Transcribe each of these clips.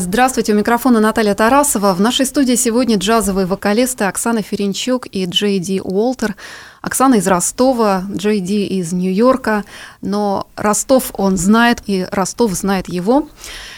Здравствуйте, у микрофона Наталья Тарасова. В нашей студии сегодня джазовые вокалисты Оксана Ференчук и Джей Ди Уолтер. Оксана из Ростова, Джей Ди из Нью-Йорка, но Ростов он знает, и Ростов знает его.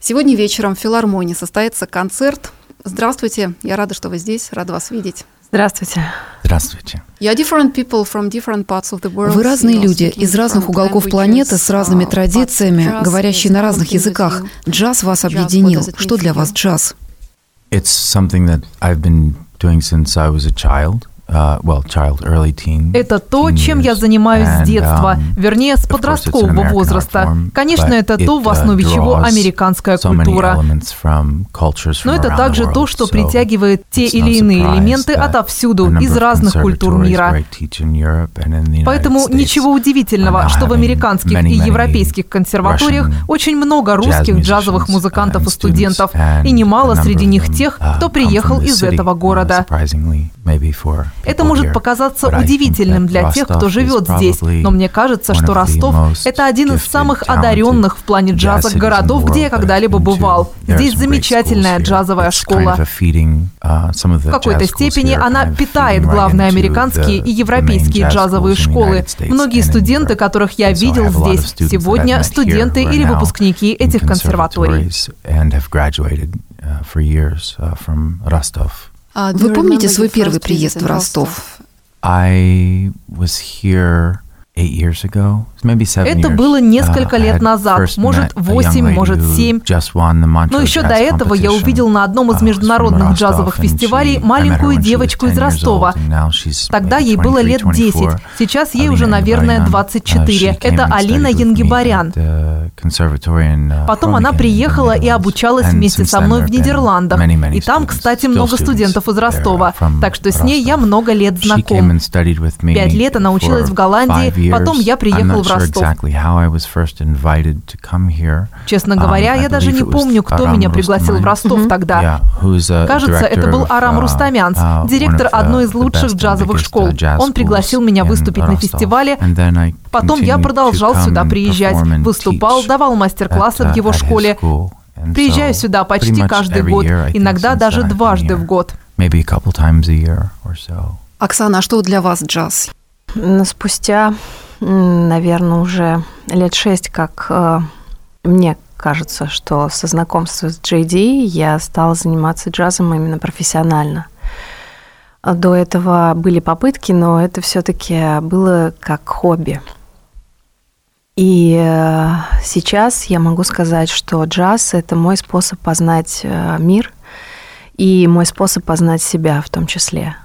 Сегодня вечером в филармонии состоится концерт. Здравствуйте, я рада, что вы здесь, рада вас видеть. Здравствуйте. Здравствуйте. Вы разные люди из разных уголков планеты с разными традициями, говорящие на разных языках. Джаз вас объединил. Что для вас джаз? It's something that I've been doing since I was a child. Uh, это то, чем я занимаюсь с детства, um, вернее, с подросткового возраста. Конечно, это то, в основе uh, чего американская культура. Но это также то, что притягивает те или иные элементы отовсюду, из разных культур мира. Поэтому ничего удивительного, что в американских и европейских консерваториях очень много русских джазовых музыкантов и студентов, и немало среди них тех, uh, кто приехал из этого города. Это может показаться удивительным для тех, кто живет здесь, но мне кажется, что Ростов – это один из самых одаренных в плане джаза городов, где я когда-либо бывал. Здесь замечательная джазовая школа. Uh, в какой-то степени она питает главные американские и европейские джазовые школы. Многие студенты, которых я видел здесь сегодня, студенты или выпускники этих консерваторий. А вы помните свой первый приезд в Ростов? I was here это было несколько uh, лет назад, может, восемь, может, семь. Но еще до этого я увидел на одном из uh, международных джазовых фестивалей маленькую девочку из Ростова. Тогда ей было лет 10, сейчас ей уже, наверное, 24. Uh, Это Алина Янгибарян. Потом она приехала и обучалась вместе со мной в Нидерландах. И там, кстати, много студентов из Ростова. Так что с ней я много лет знаком. Пять лет она училась в Голландии, Потом я приехал в Ростов. Честно говоря, я даже не помню, кто меня пригласил в Ростов тогда. Кажется, это был Арам uh, Рустамянц, uh, директор одной из лучших джазовых школ. Он пригласил меня выступить на фестивале. Потом я продолжал сюда приезжать, выступал, давал мастер-классы в uh, его школе. Приезжаю сюда почти каждый год, иногда даже дважды в год. Оксана, а что для вас джаз? Спустя, наверное, уже лет шесть, как э, мне кажется, что со знакомства с Ди я стала заниматься джазом именно профессионально. До этого были попытки, но это все-таки было как хобби. И э, сейчас я могу сказать, что джаз – это мой способ познать э, мир и мой способ познать себя в том числе.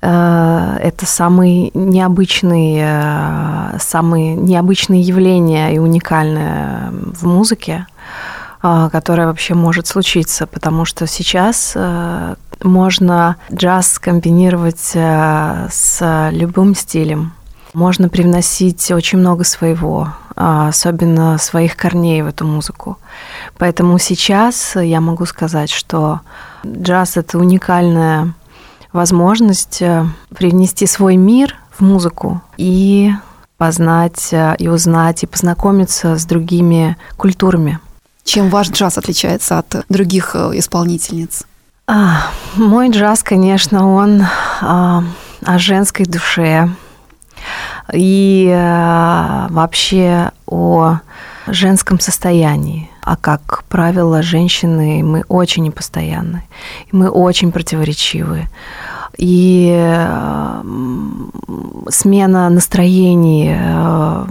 Э, это самые необычные, э, самые необычные явления и уникальные в музыке, э, которое вообще может случиться, потому что сейчас можно джаз комбинировать с любым стилем. Можно привносить очень много своего, особенно своих корней в эту музыку. Поэтому сейчас я могу сказать, что джаз – это уникальная возможность э, привнести свой мир в музыку и познать э, и узнать и познакомиться с другими культурами. Чем ваш джаз отличается от других э, исполнительниц? А, мой джаз, конечно, он а, о женской душе и а, вообще о женском состоянии. А как правило, женщины, мы очень непостоянны, мы очень противоречивы. И э, смена настроений э,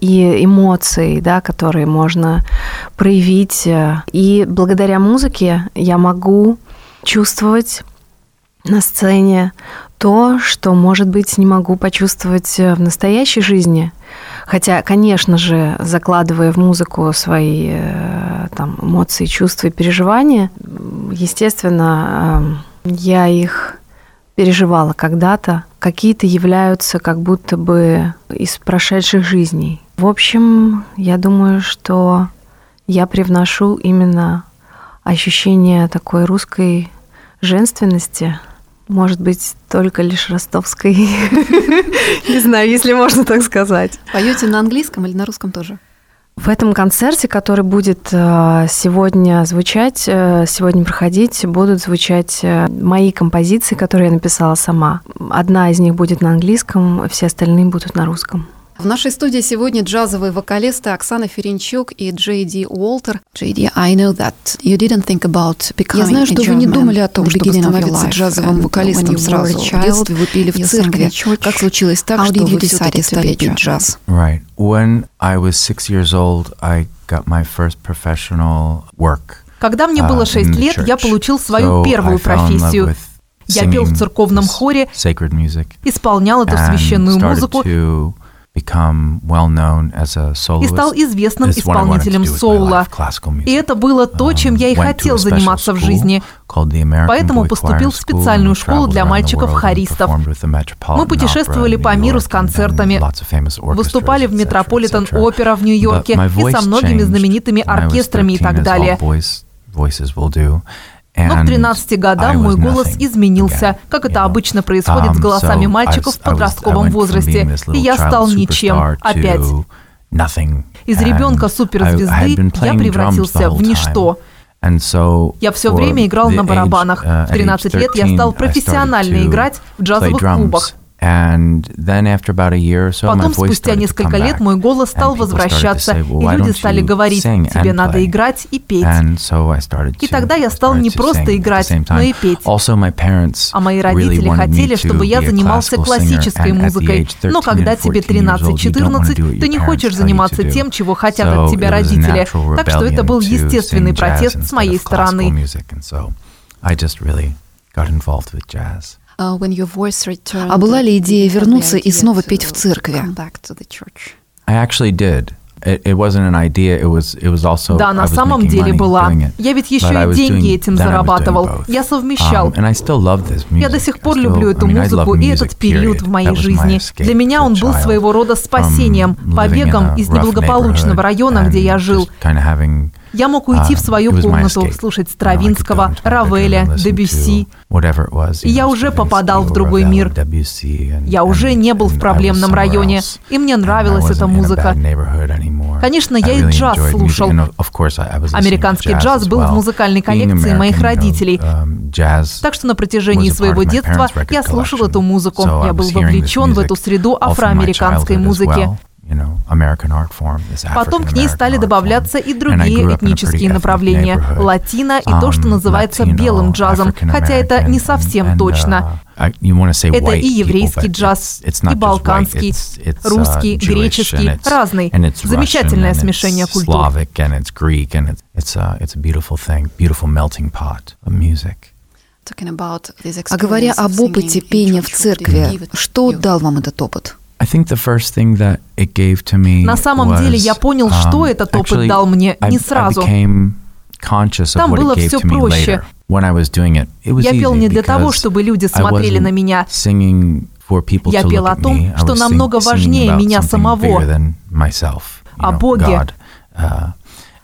и эмоций, да, которые можно проявить. И благодаря музыке я могу чувствовать на сцене то, что, может быть, не могу почувствовать в настоящей жизни – Хотя, конечно же, закладывая в музыку свои э, там, эмоции, чувства и переживания, естественно, э, я их переживала когда-то. Какие-то являются как будто бы из прошедших жизней. В общем, я думаю, что я привношу именно ощущение такой русской женственности – может быть, только лишь ростовской. Не знаю, если можно так сказать. Поете на английском или на русском тоже? В этом концерте, который будет э, сегодня звучать, э, сегодня проходить, будут звучать э, мои композиции, которые я написала сама. Одна из них будет на английском, все остальные будут на русском. В нашей студии сегодня джазовые вокалисты Оксана Ференчук и Джей Ди Уолтер. Джей Ди, I know that you didn't think about becoming Я знаю, что вы не думали о том, чтобы становиться джазовым вокалистом сразу. В детстве вы пели в церкви. Как случилось так, что вы все-таки стали петь джаз? Right. When I was six years old, I got my first professional work. Когда мне было uh, шесть лет, я получил свою первую профессию. Я пел в церковном хоре, исполнял эту священную музыку to become well known as a и стал известным исполнителем соула. music. И это было то, чем я и Um, хотел заниматься в жизни. Поэтому поступил в специальную школу для мальчиков-хористов. Мы путешествовали по миру с концертами, выступали в Метрополитен. Опера в Нью-Йорке и со многими знаменитыми оркестрами и 13, так далее. Но к And 13 годам мой голос изменился, как это обычно происходит с Um, голосами мальчиков в подростковом возрасте, и я стал ничем опять. Из ребенка суперзвезды я превратился в ничто. Я все время играл на барабанах. uh, В at age 13 лет я 13, стал профессионально играть в джазовых клубах. And then after about a year or so, my Потом, спустя несколько лет, мой голос стал возвращаться, и люди стали говорить, тебе надо играть и петь. And so I started И тогда я стал не просто играть, но и петь. Also, my parents А мои родители хотели, чтобы я занимался классической музыкой. age 13 Но когда тебе 14 years old, you don't wanna 13-14, do what ты не хочешь заниматься тем, чего хотят от тебя родители. Так что это был естественный протест с моей стороны. I just really got involved with jazz. А А была ли идея вернуться и снова петь в церкви? I actually did. It, it wasn't an idea. It was it was also. Да, на самом деле была. Я ведь еще и деньги этим зарабатывал. Я совмещал. Um, and I still love this Я music. до сих I пор still- люблю эту музыку love и этот период в period. моей That was my жизни. escape Для меня он был своего рода from спасением, побегом из неблагополучного района, где я and жил. Я мог уйти в um, свою комнату, слушать Стравинского, Равеля, Дебюсси. was, И я уже попадал в другой мир. Я уже не был в проблемном районе, и мне нравилась эта музыка. Конечно, я и джаз слушал. Американский джаз был в музыкальной коллекции моих родителей. um, Так что на протяжении своего детства я слушал эту музыку. Я был вовлечен в эту среду афроамериканской музыки. Well, you know, American art form, this Потом к ней стали art добавляться form. и And I другие grew up in a этнические направления. Латино и то, что Um, называется белым джазом, хотя это не совсем точно. uh, Это и еврейский джаз, it's- it's not и балканский, it's- it's, uh, русский, греческий, разный. Замечательное смешение it's культур. А говоря об опыте пения в церкви, что дал вам этот опыт? I think the first thing that it gave to me На самом was, деле я понял, um, что этот опыт actually, дал мне не сразу. became conscious of Там what было me проще. later. When I was doing it, it was Я пел не для того, чтобы люди смотрели на меня. singing for people Я пел о том, что намного важнее меня самого. О know, Боге. God. Uh,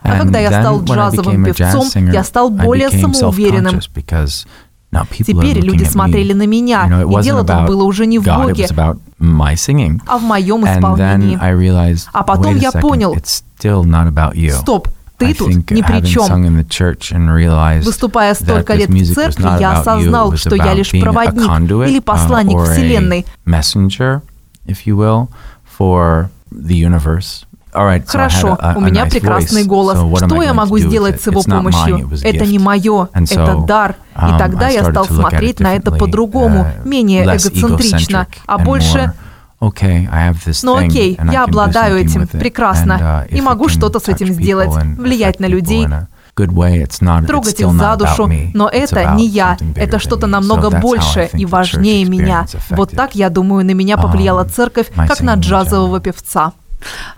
А когда я стал джазовым певцом, singer, я стал более самоуверенным. Теперь люди смотрели на меня, и дело тут было уже не в Боге, а в моем исполнении. А потом я понял. Стоп, ты тут ни при чем. Выступая столько лет в церкви, я осознал, что я лишь проводник или uh, посланник Вселенной. for the universe. Хорошо, у меня прекрасный голос. Что я могу сделать с его помощью? Это не мое, это дар. И um, тогда я стал смотреть на это по-другому, uh, менее эгоцентрично, а больше Ну окей, я обладаю этим, прекрасно, uh, и могу что-то с этим сделать, влиять на людей. трогать их за душу, но это не я, это что-то намного больше и важнее меня. Вот так, я думаю, на меня повлияла um, церковь, как на джазового певца.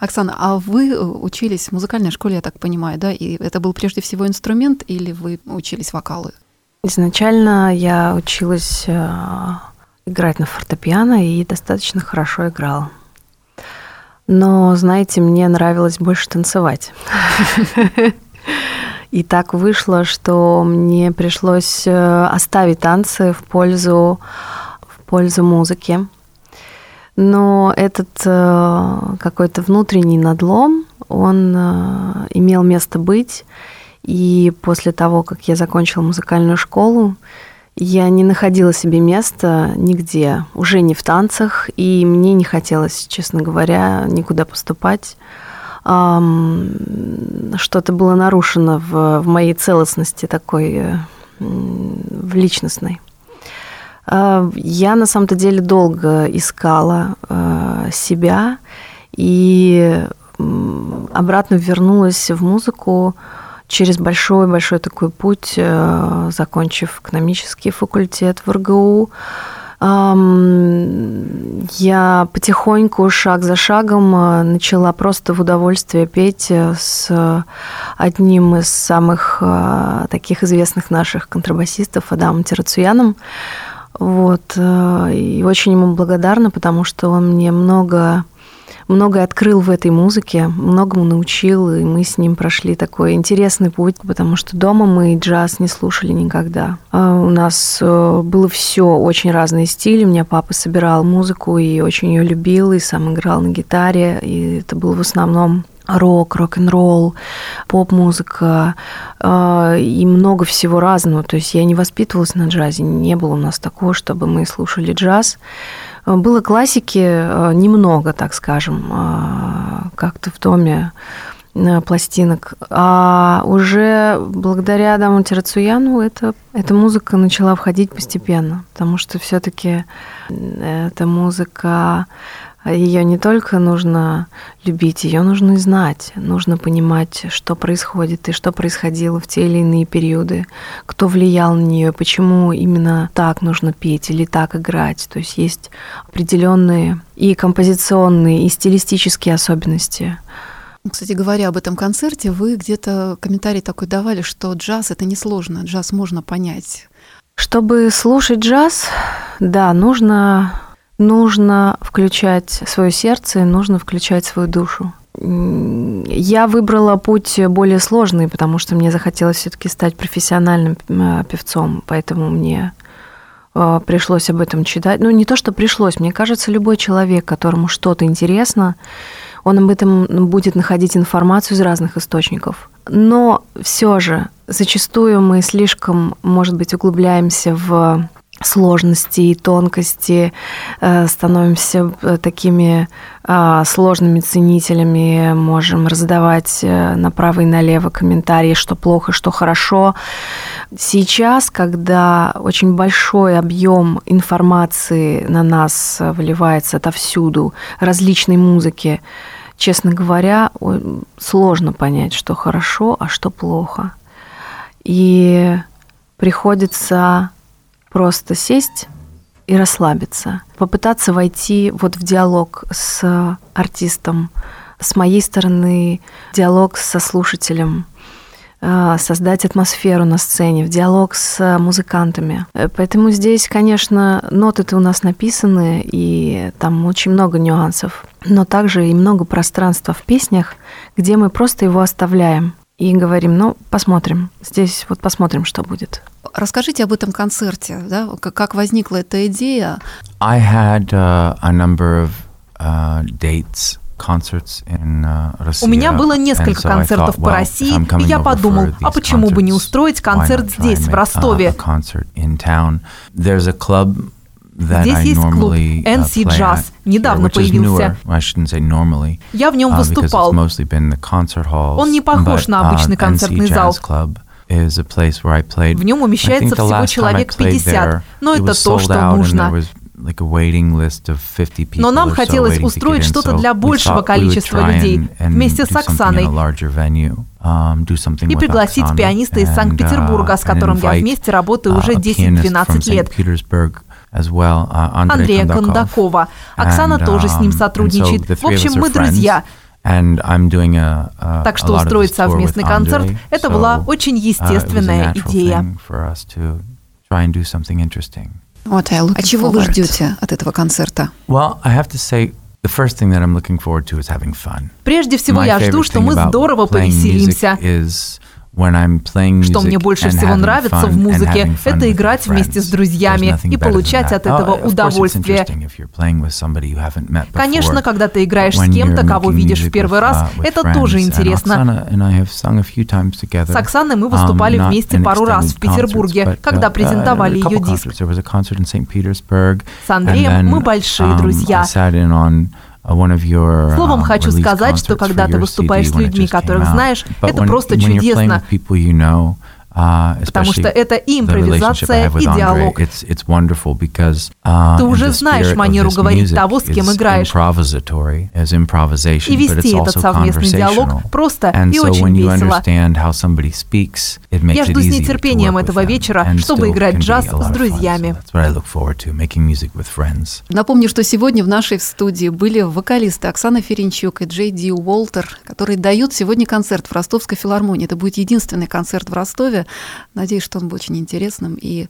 Оксана, а вы э, учились в музыкальной школе, я так понимаю, да? И это был прежде всего инструмент или вы учились вокалу? Изначально я училась э, играть на фортепиано и достаточно хорошо играла. Но, знаете, мне нравилось больше танцевать. И так вышло, что мне пришлось э, оставить танцы в пользу, в пользу музыки. Но этот э, какой-то внутренний надлом, он имел место быть. И после того, как я закончила музыкальную школу, я не находила себе места нигде, уже не в танцах, и мне не хотелось, честно говоря, никуда поступать. Что-то было нарушено в, в моей целостности такой, в личностной. А, я на самом-то деле долго искала а, себя и обратно вернулась в музыку через большой-большой такой путь, э, закончив экономический факультет в РГУ, я потихоньку, шаг за шагом, начала просто в удовольствие петь с одним из самых таких известных наших контрабасистов Адамом Терацуяном. Вот. И очень ему благодарна, потому что он мне много многое открыл в этой музыке, многому научил, и мы с ним прошли такой интересный путь, потому что дома мы джаз не слушали никогда. А у нас э, было все очень разные стили. У меня папа собирал музыку и очень ее любил, и сам играл на гитаре, и это был в основном рок, рок-н-ролл, поп-музыка э, и много всего разного. То есть я не воспитывалась на джазе, не было у нас такого, чтобы мы слушали джаз. Было классики э, немного, так скажем, э, как-то в доме э, пластинок. А уже благодаря Адаму Терацуяну эта, эта музыка начала входить постепенно, потому что все-таки эта музыка ее не только нужно любить, ее нужно и знать. Нужно понимать, что происходит и что происходило в те или иные периоды, кто влиял на нее, почему именно так нужно петь или так играть. То есть есть определенные и композиционные, и стилистические особенности. Кстати говоря, об этом концерте вы где-то комментарий такой давали, что джаз это несложно, джаз можно понять. Чтобы слушать джаз, да, нужно нужно включать свое сердце, нужно включать свою душу. Я выбрала путь более сложный, потому что мне захотелось все-таки стать профессиональным певцом, поэтому мне э, пришлось об этом читать. Ну, не то, что пришлось, мне кажется, любой человек, которому что-то интересно, он об этом будет находить информацию из разных источников. Но все же зачастую мы слишком, может быть, углубляемся в сложности и тонкости, э, становимся э, такими а, сложными ценителями, можем раздавать э, направо и налево комментарии, что плохо, что хорошо. Сейчас, когда очень большой объем информации на нас выливается отовсюду, различной музыки, честно говоря, сложно понять, что хорошо, а что плохо. И приходится просто сесть и расслабиться, попытаться войти вот в диалог с артистом, с моей стороны диалог со слушателем, э, создать атмосферу на сцене, в диалог с музыкантами. Э, поэтому здесь, конечно, ноты-то у нас написаны, и там очень много нюансов, но также и много пространства в песнях, где мы просто его оставляем и говорим, ну, посмотрим, здесь вот посмотрим, что будет. Расскажите об этом концерте, да? как возникла эта идея? I had uh, a number of uh, dates uh, у меня было несколько концертов по России, и я подумал, а почему бы не устроить концерт здесь, в Ростове? Здесь есть клуб NC uh, Jazz, недавно появился. Я в нем выступал. Он не похож на обычный концертный зал. В нем умещается всего человек 50, но это то, что нужно. Но нам хотелось устроить что-то для большего количества людей вместе с Оксаной um, и пригласить пианиста из Санкт-Петербурга, с uh, которым я вместе работаю уже 10-12 лет. Uh, Андрея Кондакова. Оксана тоже с ним um, сотрудничает. В общем, мы друзья. And I'm doing a, a, так что устроить совместный концерт – это была очень uh, естественная идея. Вот, а чего вы ждете от этого концерта? Well, I have to say, The first thing that I'm looking forward to is having fun. Прежде всего, я жду, что мы здорово повеселимся. Что мне больше всего нравится в музыке, это играть вместе с друзьями и получать от этого oh, удовольствие. Конечно, когда ты играешь с кем-то, кого видишь в первый раз, uh, это тоже интересно. С Оксаной мы выступали um, вместе пару раз в Петербурге, когда uh, презентовали ее диск. С Андреем мы большие um, друзья. Словом, uh, хочу сказать, что когда ты выступаешь с людьми, которых знаешь, это просто чудесно. А, Потому что это импровизация, и диалог. Uh, Ты уже знаешь манеру говорить того, с кем играешь. И вести этот совместный диалог просто и очень весело. Я жду с нетерпением этого вечера, чтобы играть джаз с друзьями. Напомню, что сегодня в нашей студии были вокалисты Оксана Ференчук и Джей Ди Уолтер, которые дают сегодня концерт в Ростовской филармонии. Это будет единственный концерт в Ростове. Надеюсь, что он будет очень интересным, и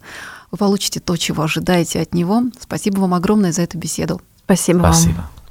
вы получите то, чего ожидаете от него. Спасибо вам огромное за эту беседу. Спасибо, Спасибо. вам.